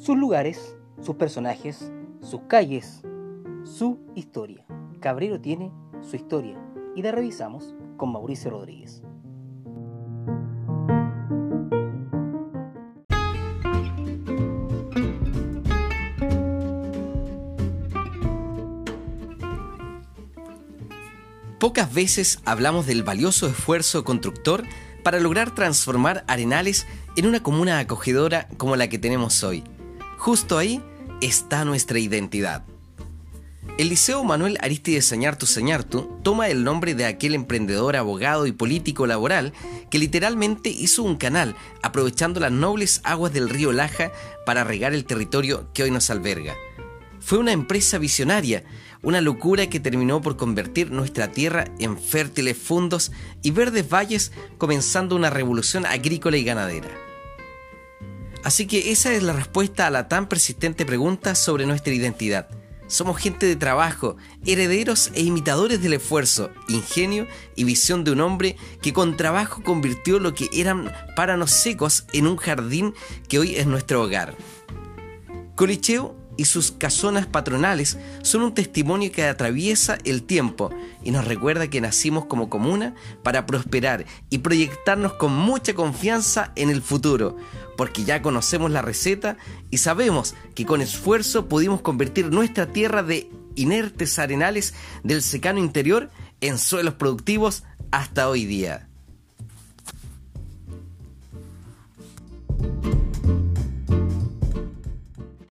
sus lugares, sus personajes, sus calles, su historia. Cabrero tiene su historia y la revisamos con Mauricio Rodríguez. Pocas veces hablamos del valioso esfuerzo constructor para lograr transformar Arenales en una comuna acogedora como la que tenemos hoy. Justo ahí está nuestra identidad. El Liceo Manuel Aristides Sañartu Sañartu toma el nombre de aquel emprendedor, abogado y político laboral que literalmente hizo un canal aprovechando las nobles aguas del río Laja para regar el territorio que hoy nos alberga. Fue una empresa visionaria, una locura que terminó por convertir nuestra tierra en fértiles fundos y verdes valles, comenzando una revolución agrícola y ganadera. Así que esa es la respuesta a la tan persistente pregunta sobre nuestra identidad. Somos gente de trabajo, herederos e imitadores del esfuerzo, ingenio y visión de un hombre que con trabajo convirtió lo que eran páranos secos en un jardín que hoy es nuestro hogar. Colicheo y sus casonas patronales son un testimonio que atraviesa el tiempo y nos recuerda que nacimos como comuna para prosperar y proyectarnos con mucha confianza en el futuro, porque ya conocemos la receta y sabemos que con esfuerzo pudimos convertir nuestra tierra de inertes arenales del secano interior en suelos productivos hasta hoy día.